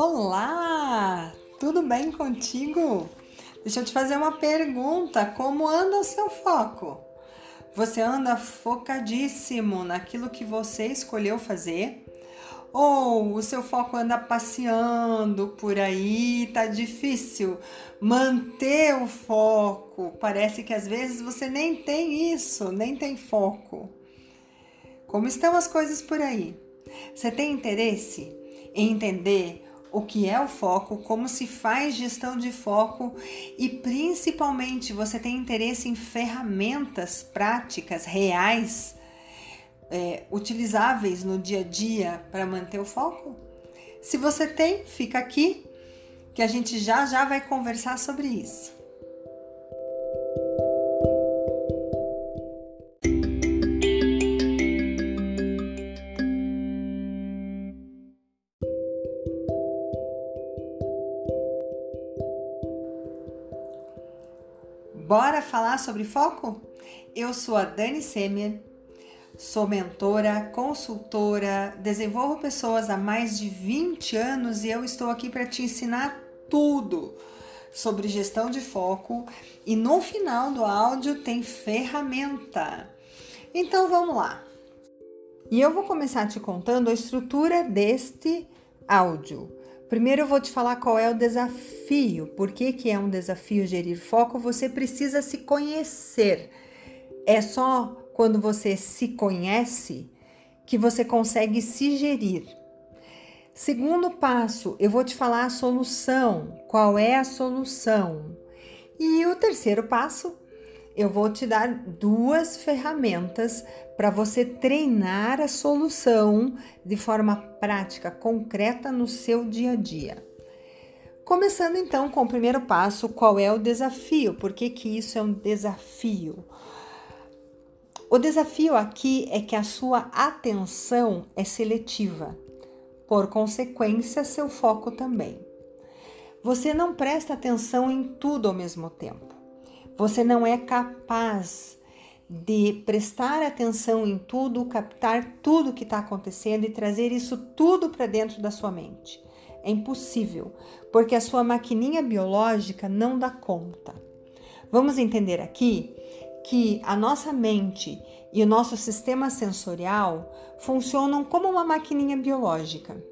Olá! Tudo bem contigo? Deixa eu te fazer uma pergunta: como anda o seu foco? Você anda focadíssimo naquilo que você escolheu fazer? Ou o seu foco anda passeando por aí, tá difícil manter o foco? Parece que às vezes você nem tem isso, nem tem foco. Como estão as coisas por aí? Você tem interesse em entender o que é o foco, como se faz gestão de foco e principalmente você tem interesse em ferramentas práticas reais é, utilizáveis no dia a dia para manter o foco? Se você tem, fica aqui que a gente já já vai conversar sobre isso. Falar sobre foco? Eu sou a Dani Semer, sou mentora, consultora, desenvolvo pessoas há mais de 20 anos e eu estou aqui para te ensinar tudo sobre gestão de foco e no final do áudio tem ferramenta. Então vamos lá. E eu vou começar te contando a estrutura deste áudio. Primeiro eu vou te falar qual é o desafio. Por que, que é um desafio gerir foco? Você precisa se conhecer. É só quando você se conhece que você consegue se gerir. Segundo passo, eu vou te falar a solução. Qual é a solução? E o terceiro passo, eu vou te dar duas ferramentas para você treinar a solução de forma prática, concreta no seu dia a dia. Começando então com o primeiro passo, qual é o desafio? Por que, que isso é um desafio? O desafio aqui é que a sua atenção é seletiva, por consequência, seu foco também. Você não presta atenção em tudo ao mesmo tempo. Você não é capaz de prestar atenção em tudo, captar tudo que está acontecendo e trazer isso tudo para dentro da sua mente. É impossível, porque a sua maquininha biológica não dá conta. Vamos entender aqui que a nossa mente e o nosso sistema sensorial funcionam como uma maquininha biológica.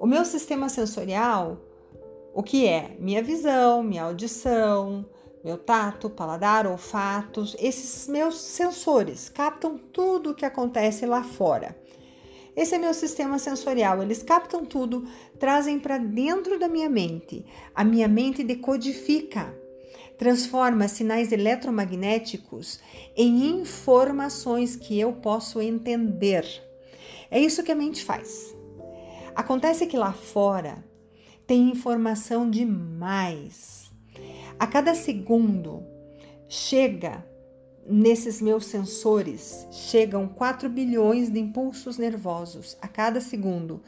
O meu sistema sensorial, o que é? Minha visão, minha audição, meu tato, paladar, olfato, esses meus sensores captam tudo o que acontece lá fora. Esse é meu sistema sensorial, eles captam tudo, trazem para dentro da minha mente. A minha mente decodifica, transforma sinais eletromagnéticos em informações que eu posso entender. É isso que a mente faz. Acontece que lá fora tem informação demais a cada segundo chega nesses meus sensores, chegam 4 bilhões de impulsos nervosos a cada segundo.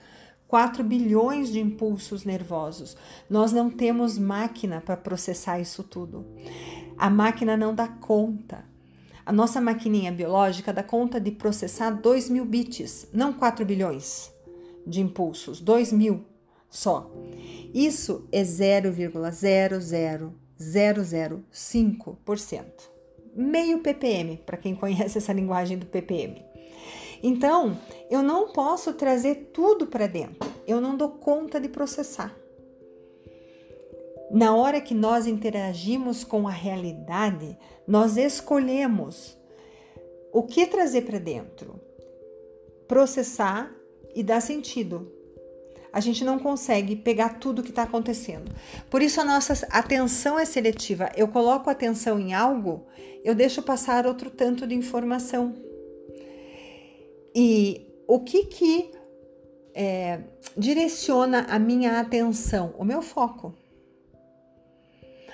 4 bilhões de impulsos nervosos. Nós não temos máquina para processar isso tudo. A máquina não dá conta. A nossa maquininha biológica dá conta de processar 2 mil bits, não 4 bilhões de impulsos, 2 mil só. Isso é 0,00 0,05%. Meio ppm, para quem conhece essa linguagem do ppm. Então, eu não posso trazer tudo para dentro. Eu não dou conta de processar. Na hora que nós interagimos com a realidade, nós escolhemos o que trazer para dentro, processar e dar sentido a gente não consegue pegar tudo que está acontecendo. Por isso a nossa atenção é seletiva. Eu coloco atenção em algo, eu deixo passar outro tanto de informação. E o que que é, direciona a minha atenção? O meu foco.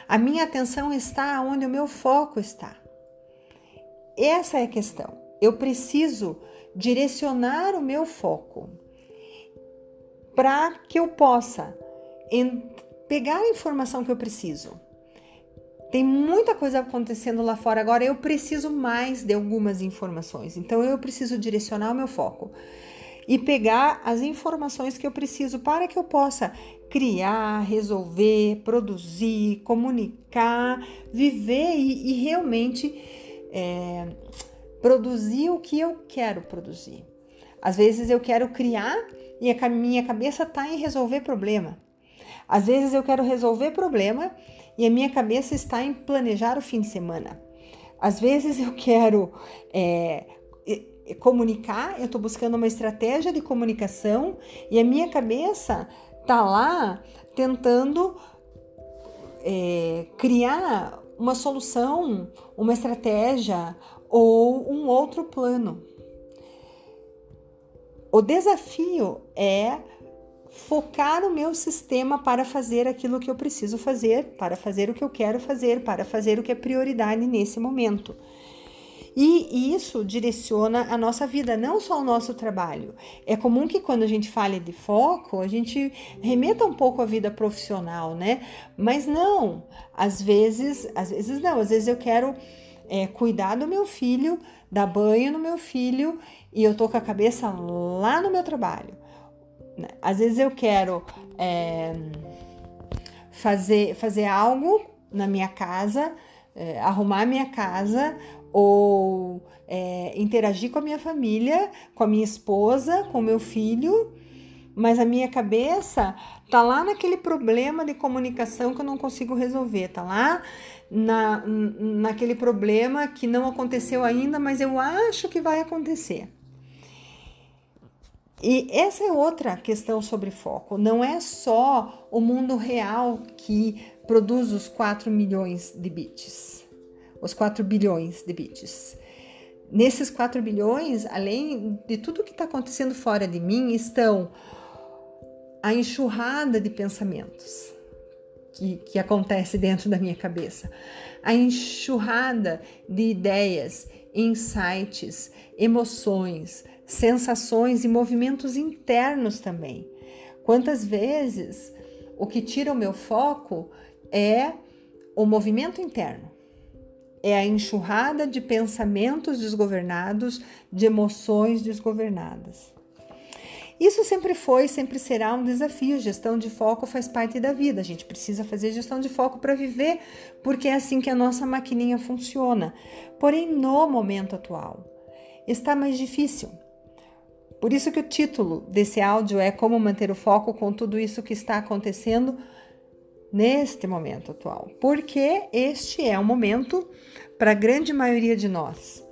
A minha atenção está onde o meu foco está. Essa é a questão. Eu preciso direcionar o meu foco para que eu possa pegar a informação que eu preciso. Tem muita coisa acontecendo lá fora agora, eu preciso mais de algumas informações. Então eu preciso direcionar o meu foco. e pegar as informações que eu preciso para que eu possa criar, resolver, produzir, comunicar, viver e, e realmente é, produzir o que eu quero produzir. Às vezes eu quero criar e a minha cabeça está em resolver problema. Às vezes eu quero resolver problema e a minha cabeça está em planejar o fim de semana. Às vezes eu quero é, comunicar, eu estou buscando uma estratégia de comunicação e a minha cabeça está lá tentando é, criar uma solução, uma estratégia ou um outro plano. O desafio é focar o meu sistema para fazer aquilo que eu preciso fazer, para fazer o que eu quero fazer, para fazer o que é prioridade nesse momento. E isso direciona a nossa vida, não só o nosso trabalho. É comum que quando a gente fale de foco, a gente remeta um pouco à vida profissional, né? Mas não, às vezes, às vezes não, às vezes eu quero é, cuidar do meu filho, dar banho no meu filho e eu tô com a cabeça lá no meu trabalho. Né? Às vezes eu quero é, fazer, fazer algo na minha casa, é, arrumar minha casa ou é, interagir com a minha família, com a minha esposa, com o meu filho, mas a minha cabeça tá lá naquele problema de comunicação que eu não consigo resolver, tá lá na, naquele problema que não aconteceu ainda, mas eu acho que vai acontecer. E essa é outra questão sobre foco. Não é só o mundo real que produz os 4 milhões de bits os 4 bilhões de bits. Nesses 4 bilhões, além de tudo que está acontecendo fora de mim, estão a enxurrada de pensamentos que, que acontece dentro da minha cabeça, a enxurrada de ideias, insights, emoções, sensações e movimentos internos também. Quantas vezes o que tira o meu foco é o movimento interno é a enxurrada de pensamentos desgovernados, de emoções desgovernadas. Isso sempre foi, sempre será um desafio. Gestão de foco faz parte da vida. A gente precisa fazer gestão de foco para viver, porque é assim que a nossa maquininha funciona. Porém, no momento atual, está mais difícil. Por isso que o título desse áudio é Como manter o foco com tudo isso que está acontecendo neste momento atual, porque este é um momento para a grande maioria de nós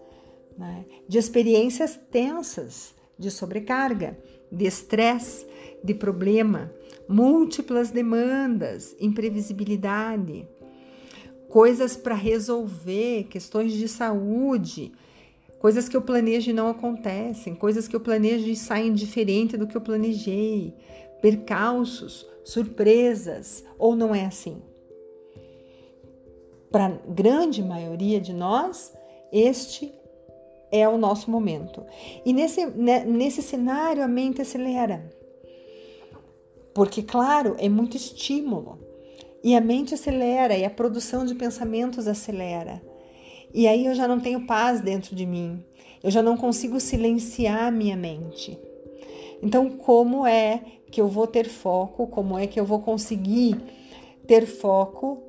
né, de experiências tensas, de sobrecarga, de estresse, de problema, múltiplas demandas, imprevisibilidade, coisas para resolver, questões de saúde, coisas que eu planejo e não acontecem, coisas que eu planejo e saem diferente do que eu planejei, percalços, surpresas, ou não é assim? Para a grande maioria de nós, este é o nosso momento. E nesse, né, nesse cenário a mente acelera. Porque, claro, é muito estímulo. E a mente acelera e a produção de pensamentos acelera. E aí eu já não tenho paz dentro de mim. Eu já não consigo silenciar a minha mente. Então, como é que eu vou ter foco? Como é que eu vou conseguir ter foco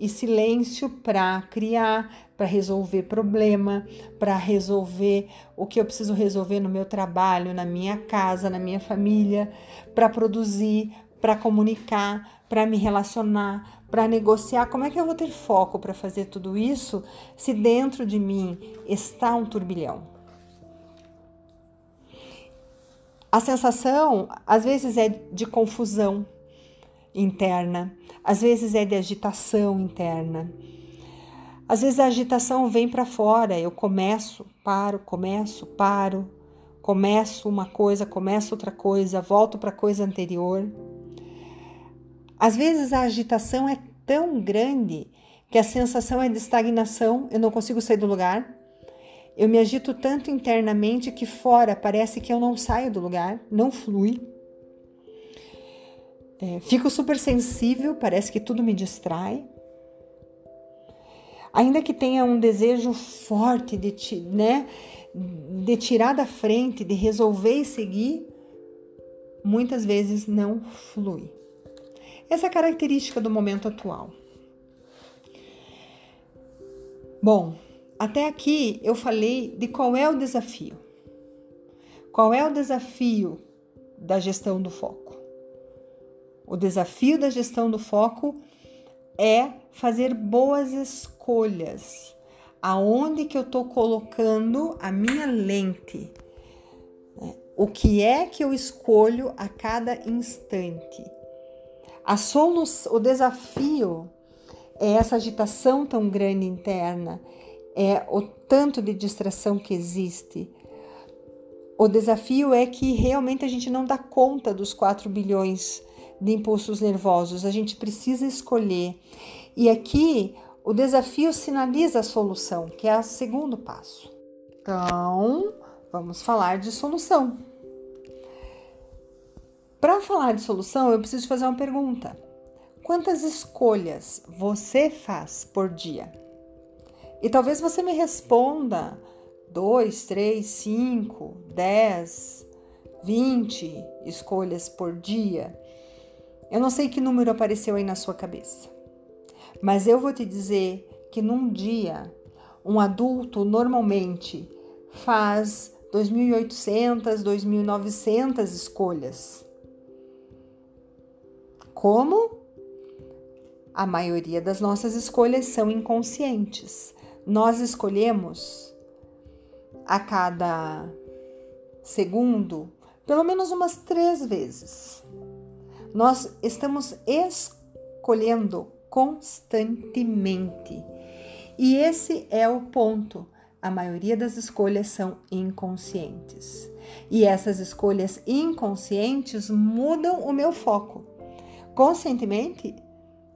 e silêncio para criar, para resolver problema, para resolver o que eu preciso resolver no meu trabalho, na minha casa, na minha família, para produzir, para comunicar, para me relacionar, para negociar. Como é que eu vou ter foco para fazer tudo isso se dentro de mim está um turbilhão? A sensação às vezes é de confusão interna, às vezes é de agitação interna. Às vezes a agitação vem para fora, eu começo, paro, começo, paro, começo uma coisa, começo outra coisa, volto para a coisa anterior. Às vezes a agitação é tão grande que a sensação é de estagnação, eu não consigo sair do lugar. Eu me agito tanto internamente que fora parece que eu não saio do lugar, não flui. É, fico super sensível, parece que tudo me distrai. Ainda que tenha um desejo forte de te, né, de tirar da frente, de resolver e seguir, muitas vezes não flui. Essa é a característica do momento atual. Bom, até aqui eu falei de qual é o desafio. Qual é o desafio da gestão do foco? O desafio da gestão do foco é fazer boas escolhas. Aonde que eu estou colocando a minha lente? O que é que eu escolho a cada instante? A solução, o desafio é essa agitação tão grande interna, é o tanto de distração que existe. O desafio é que realmente a gente não dá conta dos 4 bilhões de impulsos nervosos, a gente precisa escolher. E aqui o desafio sinaliza a solução, que é o segundo passo. Então, vamos falar de solução. Para falar de solução, eu preciso fazer uma pergunta. Quantas escolhas você faz por dia? E talvez você me responda dois, três, cinco, dez, vinte escolhas por dia. Eu não sei que número apareceu aí na sua cabeça, mas eu vou te dizer que num dia um adulto normalmente faz 2.800, 2.900 escolhas. Como? A maioria das nossas escolhas são inconscientes. Nós escolhemos a cada segundo, pelo menos umas três vezes. Nós estamos escolhendo constantemente. E esse é o ponto. A maioria das escolhas são inconscientes. E essas escolhas inconscientes mudam o meu foco. Conscientemente,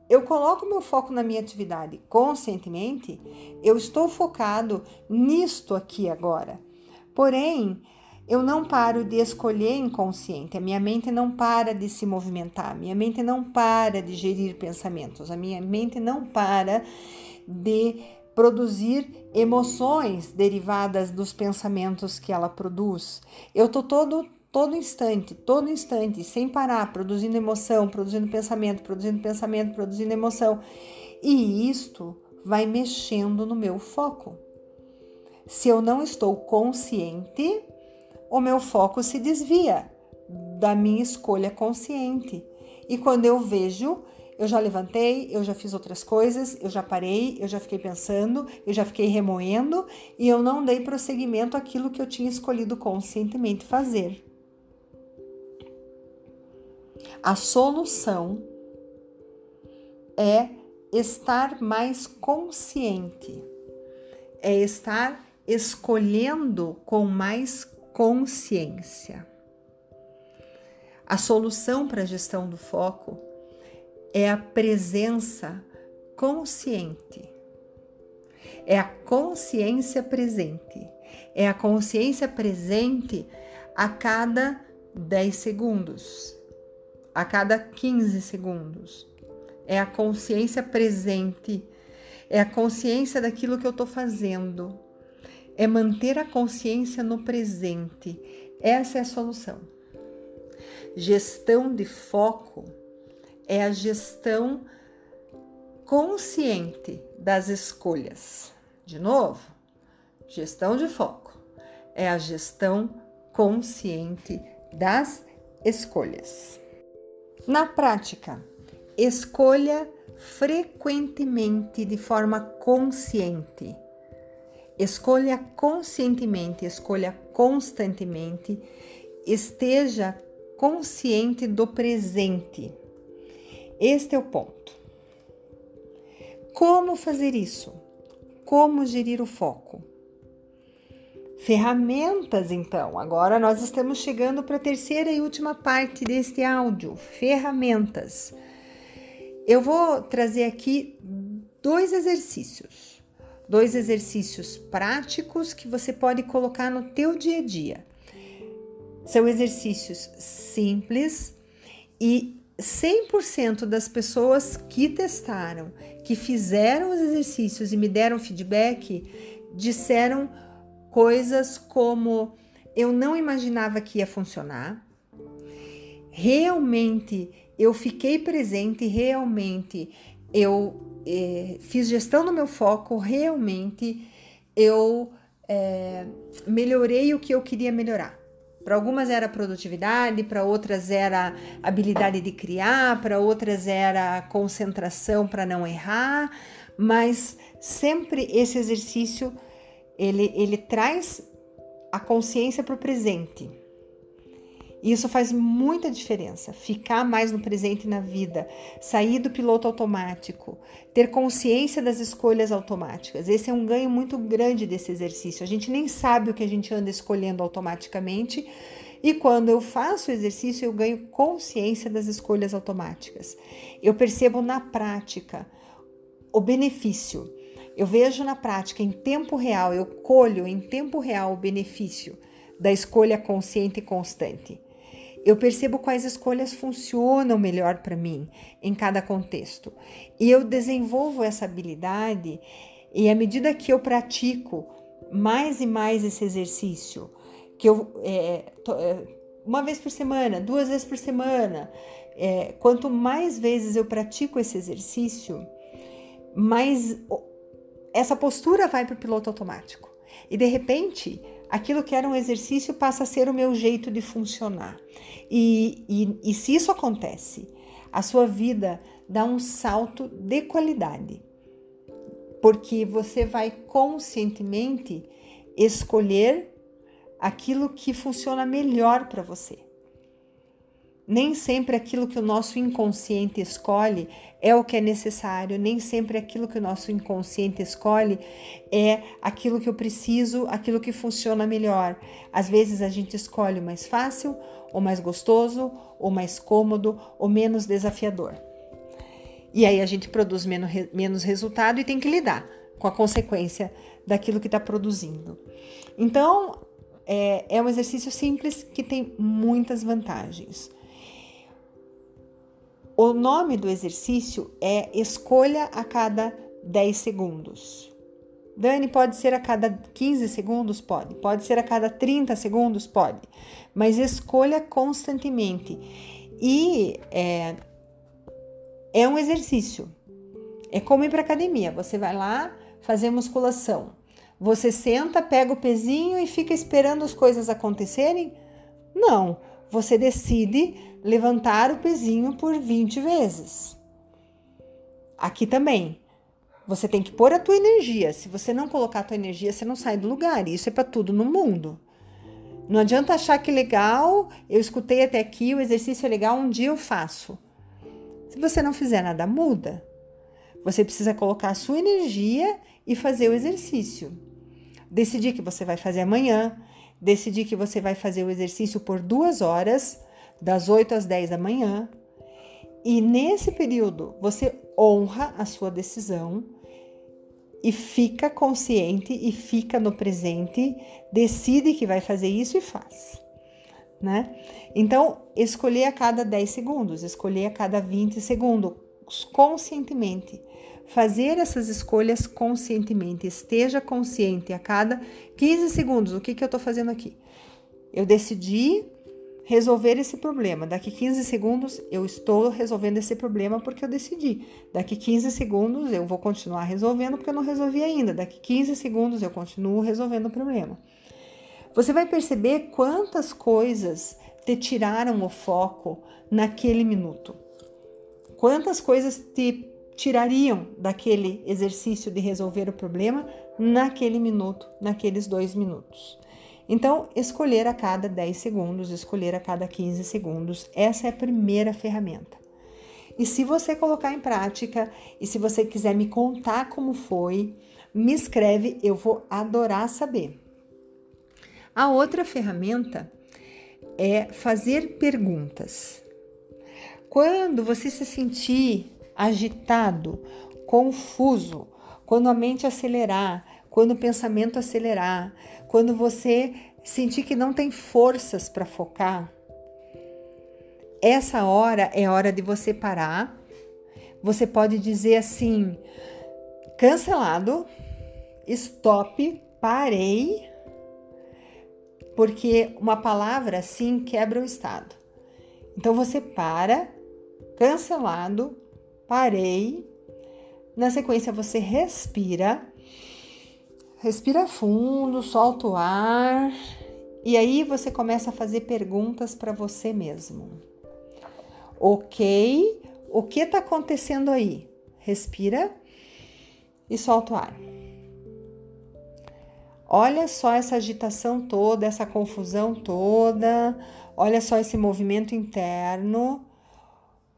eu coloco meu foco na minha atividade conscientemente, eu estou focado nisto aqui agora. Porém, eu não paro de escolher inconsciente, a minha mente não para de se movimentar, a minha mente não para de gerir pensamentos, a minha mente não para de produzir emoções derivadas dos pensamentos que ela produz. Eu tô todo todo instante, todo instante, sem parar, produzindo emoção, produzindo pensamento, produzindo pensamento, produzindo emoção. E isto vai mexendo no meu foco. Se eu não estou consciente, o meu foco se desvia da minha escolha consciente. E quando eu vejo, eu já levantei, eu já fiz outras coisas, eu já parei, eu já fiquei pensando, eu já fiquei remoendo e eu não dei prosseguimento àquilo que eu tinha escolhido conscientemente fazer. A solução é estar mais consciente, é estar escolhendo com mais consciência. A solução para a gestão do foco é a presença consciente. É a consciência presente. É a consciência presente a cada 10 segundos, a cada 15 segundos. É a consciência presente, é a consciência daquilo que eu estou fazendo, é manter a consciência no presente. Essa é a solução. Gestão de foco é a gestão consciente das escolhas. De novo, gestão de foco é a gestão consciente das escolhas. Na prática, escolha frequentemente de forma consciente. Escolha conscientemente, escolha constantemente, esteja consciente do presente. Este é o ponto. Como fazer isso? Como gerir o foco? Ferramentas, então. Agora nós estamos chegando para a terceira e última parte deste áudio: ferramentas. Eu vou trazer aqui dois exercícios, dois exercícios práticos que você pode colocar no teu dia a dia. São exercícios simples e 100% das pessoas que testaram, que fizeram os exercícios e me deram feedback, disseram coisas como eu não imaginava que ia funcionar. Realmente eu fiquei presente, realmente eu eh, fiz gestão do meu foco, realmente eu eh, melhorei o que eu queria melhorar. Para algumas era produtividade, para outras era habilidade de criar, para outras era concentração para não errar, mas sempre esse exercício ele, ele traz a consciência para o presente. E isso faz muita diferença. Ficar mais no presente na vida, sair do piloto automático, ter consciência das escolhas automáticas. Esse é um ganho muito grande desse exercício. A gente nem sabe o que a gente anda escolhendo automaticamente. E quando eu faço o exercício, eu ganho consciência das escolhas automáticas. Eu percebo na prática o benefício. Eu vejo na prática, em tempo real, eu colho em tempo real o benefício da escolha consciente e constante. Eu percebo quais escolhas funcionam melhor para mim em cada contexto. E eu desenvolvo essa habilidade, e à medida que eu pratico mais e mais esse exercício, que eu é, é, uma vez por semana, duas vezes por semana, é, quanto mais vezes eu pratico esse exercício, mais essa postura vai para o piloto automático. E de repente, aquilo que era um exercício passa a ser o meu jeito de funcionar. E, e, e se isso acontece, a sua vida dá um salto de qualidade, porque você vai conscientemente escolher aquilo que funciona melhor para você. Nem sempre aquilo que o nosso inconsciente escolhe é o que é necessário, nem sempre aquilo que o nosso inconsciente escolhe é aquilo que eu preciso, aquilo que funciona melhor. Às vezes a gente escolhe o mais fácil, ou mais gostoso, ou mais cômodo, ou menos desafiador. E aí a gente produz menos, menos resultado e tem que lidar com a consequência daquilo que está produzindo. Então, é, é um exercício simples que tem muitas vantagens. O nome do exercício é escolha a cada 10 segundos. Dani, pode ser a cada 15 segundos? Pode. Pode ser a cada 30 segundos? Pode. Mas escolha constantemente. E é, é um exercício. É como ir para academia. Você vai lá fazer musculação. Você senta, pega o pezinho e fica esperando as coisas acontecerem? Não. Você decide levantar o pezinho por 20 vezes. Aqui também. Você tem que pôr a tua energia. Se você não colocar a tua energia, você não sai do lugar. Isso é para tudo no mundo. Não adianta achar que legal, eu escutei até aqui, o exercício é legal, um dia eu faço. Se você não fizer nada, muda. Você precisa colocar a sua energia e fazer o exercício. Decidir que você vai fazer amanhã, decidir que você vai fazer o exercício por duas horas das 8 às 10 da manhã. E nesse período você honra a sua decisão e fica consciente e fica no presente, decide que vai fazer isso e faz. Né? Então, escolher a cada 10 segundos, escolher a cada 20 segundos, conscientemente. Fazer essas escolhas conscientemente, esteja consciente a cada 15 segundos. O que, que eu estou fazendo aqui? Eu decidi resolver esse problema. Daqui 15 segundos eu estou resolvendo esse problema porque eu decidi. Daqui 15 segundos eu vou continuar resolvendo porque eu não resolvi ainda. Daqui 15 segundos eu continuo resolvendo o problema. Você vai perceber quantas coisas te tiraram o foco naquele minuto. Quantas coisas te tirariam daquele exercício de resolver o problema naquele minuto, naqueles dois minutos. Então, escolher a cada 10 segundos, escolher a cada 15 segundos, essa é a primeira ferramenta. E se você colocar em prática e se você quiser me contar como foi, me escreve, eu vou adorar saber. A outra ferramenta é fazer perguntas. Quando você se sentir agitado, confuso, quando a mente acelerar, quando o pensamento acelerar, quando você sentir que não tem forças para focar, essa hora é hora de você parar. Você pode dizer assim: cancelado, stop, parei, porque uma palavra assim quebra o estado. Então você para, cancelado, parei. Na sequência você respira, respira fundo, solta o ar e aí você começa a fazer perguntas para você mesmo. Ok, o que está acontecendo aí? Respira e solta o ar. Olha só essa agitação toda, essa confusão toda, olha só esse movimento interno.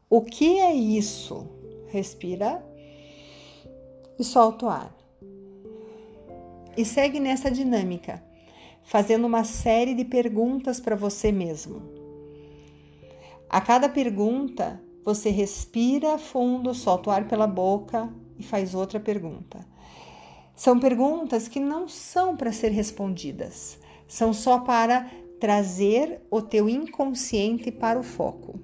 O que é isso? Respira e solta o ar. E segue nessa dinâmica, fazendo uma série de perguntas para você mesmo. A cada pergunta, você respira fundo, solta o ar pela boca e faz outra pergunta. São perguntas que não são para ser respondidas, são só para trazer o teu inconsciente para o foco.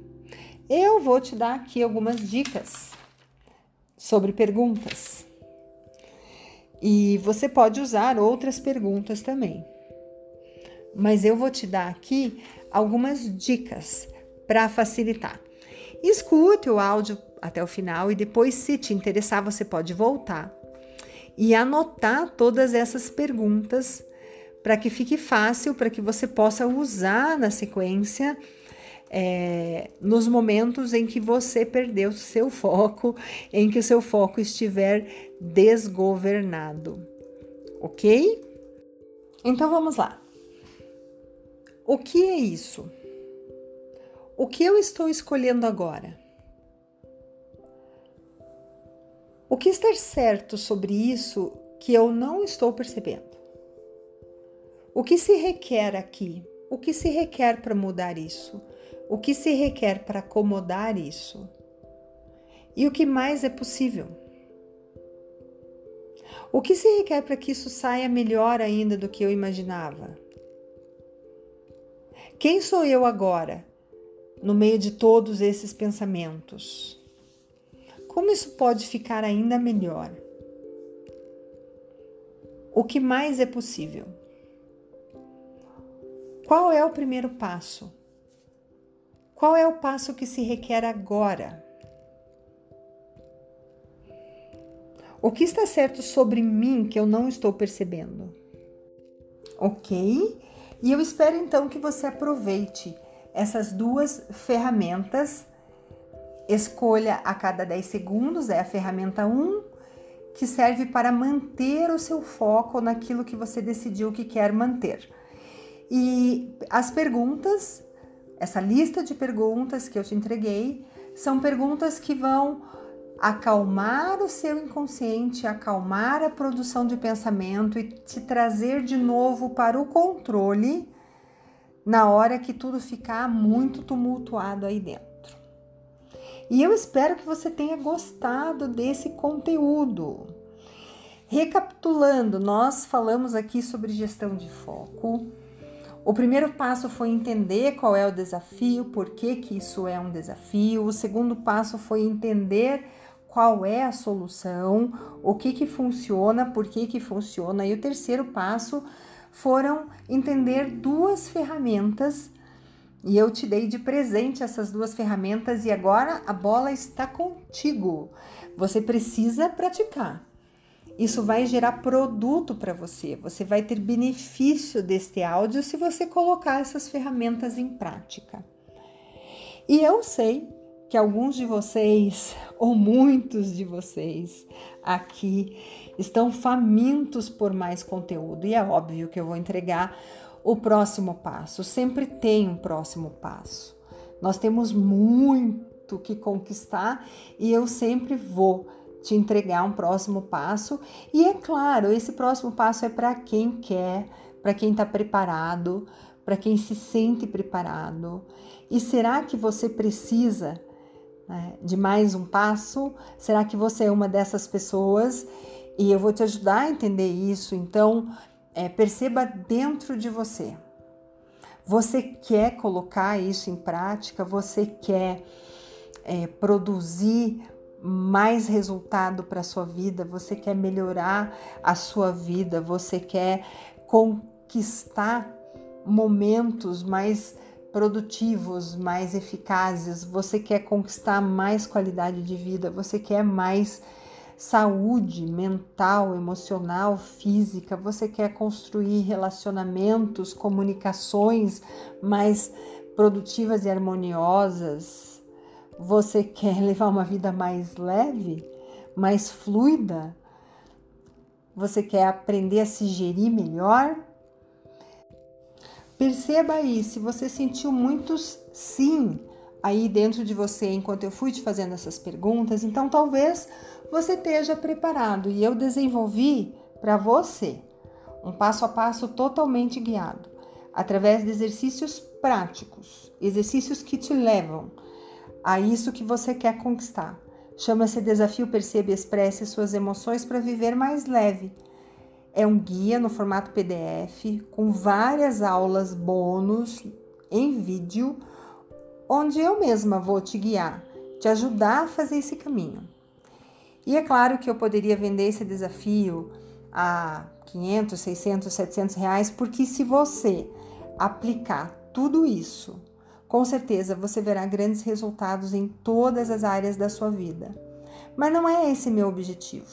Eu vou te dar aqui algumas dicas sobre perguntas. E você pode usar outras perguntas também. Mas eu vou te dar aqui algumas dicas para facilitar. Escute o áudio até o final e depois, se te interessar, você pode voltar e anotar todas essas perguntas para que fique fácil, para que você possa usar na sequência é, nos momentos em que você perdeu seu foco, em que o seu foco estiver desgovernado. Ok? Então vamos lá. O que é isso? O que eu estou escolhendo agora? O que está certo sobre isso que eu não estou percebendo? O que se requer aqui? O que se requer para mudar isso? O que se requer para acomodar isso? E o que mais é possível? O que se requer para que isso saia melhor ainda do que eu imaginava? Quem sou eu agora, no meio de todos esses pensamentos? Como isso pode ficar ainda melhor? O que mais é possível? Qual é o primeiro passo? Qual é o passo que se requer agora? O que está certo sobre mim que eu não estou percebendo? Ok? E eu espero então que você aproveite essas duas ferramentas Escolha a cada 10 segundos, é a ferramenta 1, que serve para manter o seu foco naquilo que você decidiu que quer manter. E as perguntas, essa lista de perguntas que eu te entreguei, são perguntas que vão acalmar o seu inconsciente, acalmar a produção de pensamento e te trazer de novo para o controle na hora que tudo ficar muito tumultuado aí dentro. E eu espero que você tenha gostado desse conteúdo. Recapitulando, nós falamos aqui sobre gestão de foco. O primeiro passo foi entender qual é o desafio, por que, que isso é um desafio. O segundo passo foi entender qual é a solução, o que, que funciona, por que, que funciona. E o terceiro passo foram entender duas ferramentas e eu te dei de presente essas duas ferramentas e agora a bola está contigo. Você precisa praticar. Isso vai gerar produto para você. Você vai ter benefício deste áudio se você colocar essas ferramentas em prática. E eu sei que alguns de vocês, ou muitos de vocês aqui, estão famintos por mais conteúdo, e é óbvio que eu vou entregar o próximo passo. Sempre tem um próximo passo. Nós temos muito que conquistar e eu sempre vou te entregar um próximo passo. E é claro, esse próximo passo é para quem quer, para quem está preparado, para quem se sente preparado. E será que você precisa né, de mais um passo? Será que você é uma dessas pessoas? E eu vou te ajudar a entender isso. Então, é, perceba dentro de você. Você quer colocar isso em prática? Você quer é, produzir mais resultado para a sua vida? Você quer melhorar a sua vida? Você quer conquistar momentos mais produtivos, mais eficazes, você quer conquistar mais qualidade de vida, você quer mais saúde mental, emocional, física, você quer construir relacionamentos, comunicações mais produtivas e harmoniosas, você quer levar uma vida mais leve, mais fluida, você quer aprender a se gerir melhor. Perceba aí se você sentiu muitos sim aí dentro de você enquanto eu fui te fazendo essas perguntas, então talvez você esteja preparado e eu desenvolvi para você um passo a passo totalmente guiado, através de exercícios práticos, exercícios que te levam a isso que você quer conquistar. Chama-se Desafio Perceba e Expresse Suas Emoções para Viver Mais Leve. É um guia no formato PDF com várias aulas bônus em vídeo, onde eu mesma vou te guiar, te ajudar a fazer esse caminho. E é claro que eu poderia vender esse desafio a 500, 600, 700 reais, porque se você aplicar tudo isso, com certeza você verá grandes resultados em todas as áreas da sua vida. Mas não é esse meu objetivo.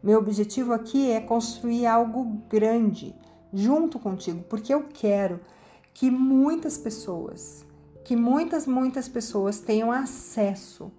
Meu objetivo aqui é construir algo grande junto contigo, porque eu quero que muitas pessoas, que muitas, muitas pessoas tenham acesso.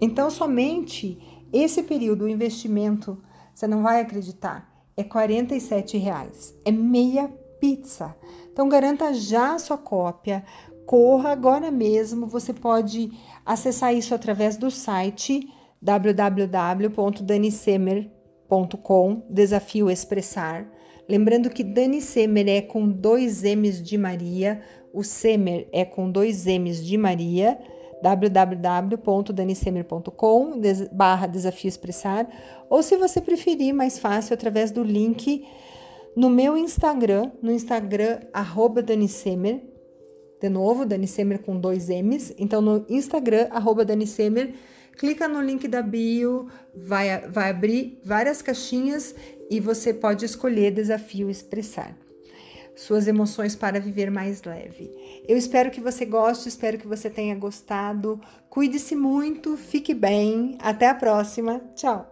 Então, somente esse período, o investimento, você não vai acreditar, é R$ reais. É meia pizza. Então garanta já a sua cópia. Corra agora mesmo. Você pode acessar isso através do site www.danisemer.com Desafio Expressar. Lembrando que Dani Semer é com dois M's de Maria, o Semer é com dois M's de Maria www.danisemer.com barra desafio expressar ou se você preferir mais fácil através do link no meu Instagram, no Instagram arroba Danisemer, de novo, Danisemer com dois M's, então no Instagram arroba Danisemer, clica no link da bio, vai, vai abrir várias caixinhas e você pode escolher desafio expressar suas emoções para viver mais leve. Eu espero que você goste, espero que você tenha gostado. Cuide-se muito, fique bem. Até a próxima. Tchau.